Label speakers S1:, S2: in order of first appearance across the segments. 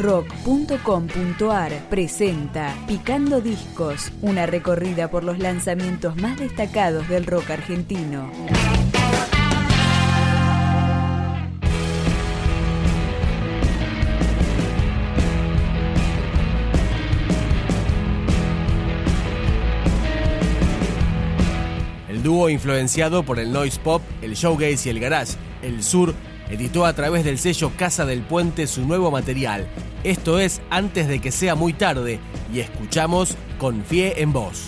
S1: rock.com.ar presenta Picando Discos, una recorrida por los lanzamientos más destacados del rock argentino.
S2: El dúo influenciado por el noise pop, el showgaze y el garage, el sur, editó a través del sello Casa del Puente su nuevo material. Esto es Antes de que sea muy tarde y escuchamos Confié en vos.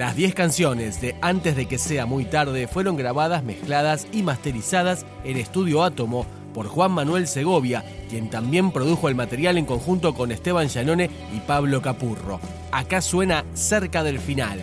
S2: Las 10 canciones de Antes de que sea muy tarde fueron grabadas, mezcladas y masterizadas en Estudio Átomo por Juan Manuel Segovia, quien también produjo el material en conjunto con Esteban Llanone y Pablo Capurro. Acá suena cerca del final.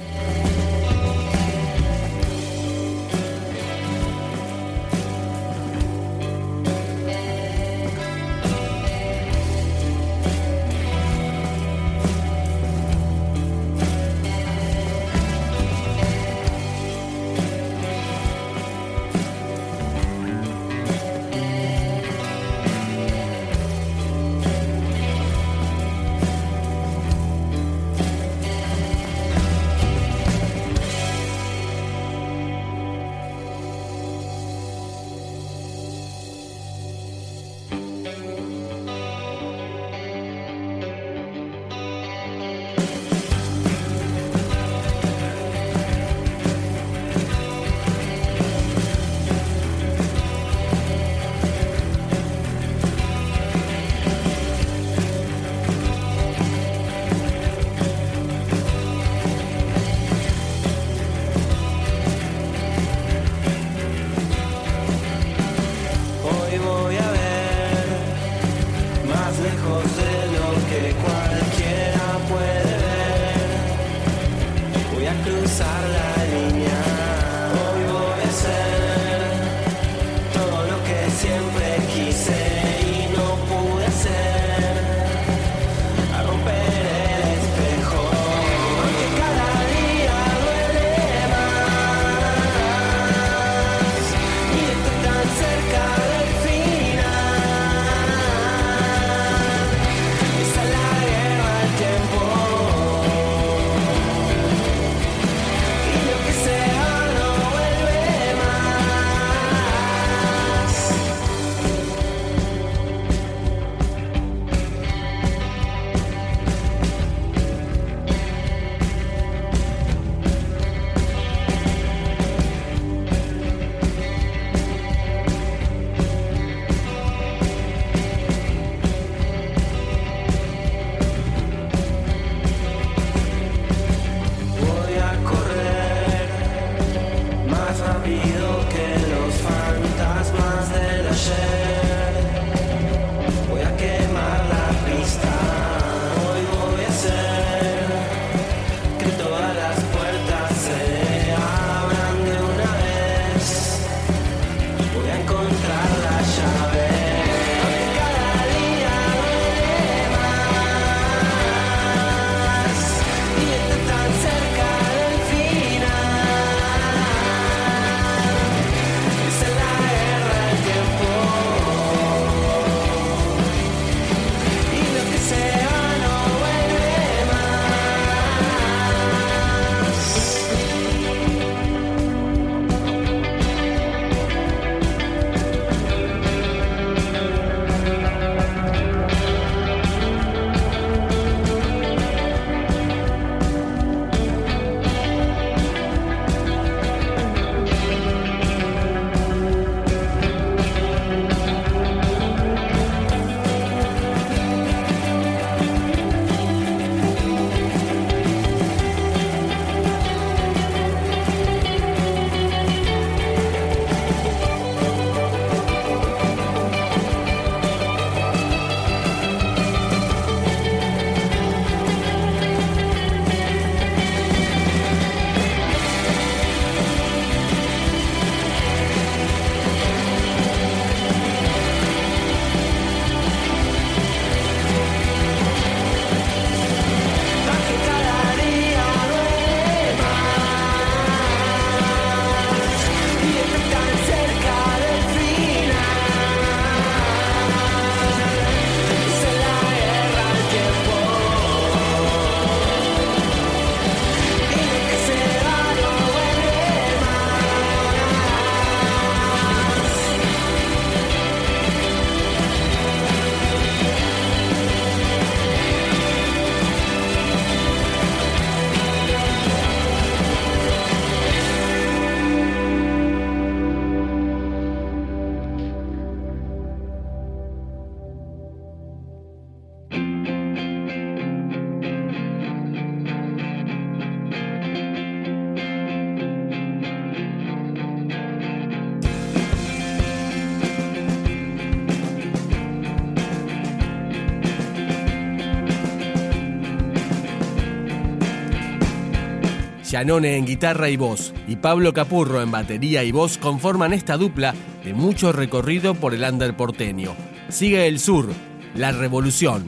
S2: Yanone en guitarra y voz y Pablo Capurro en batería y voz conforman esta dupla de mucho recorrido por el under porteño. Sigue el sur, la revolución.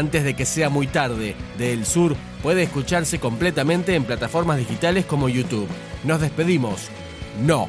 S3: Antes de que sea muy tarde, de El Sur puede escucharse completamente en plataformas digitales como YouTube. Nos despedimos. No.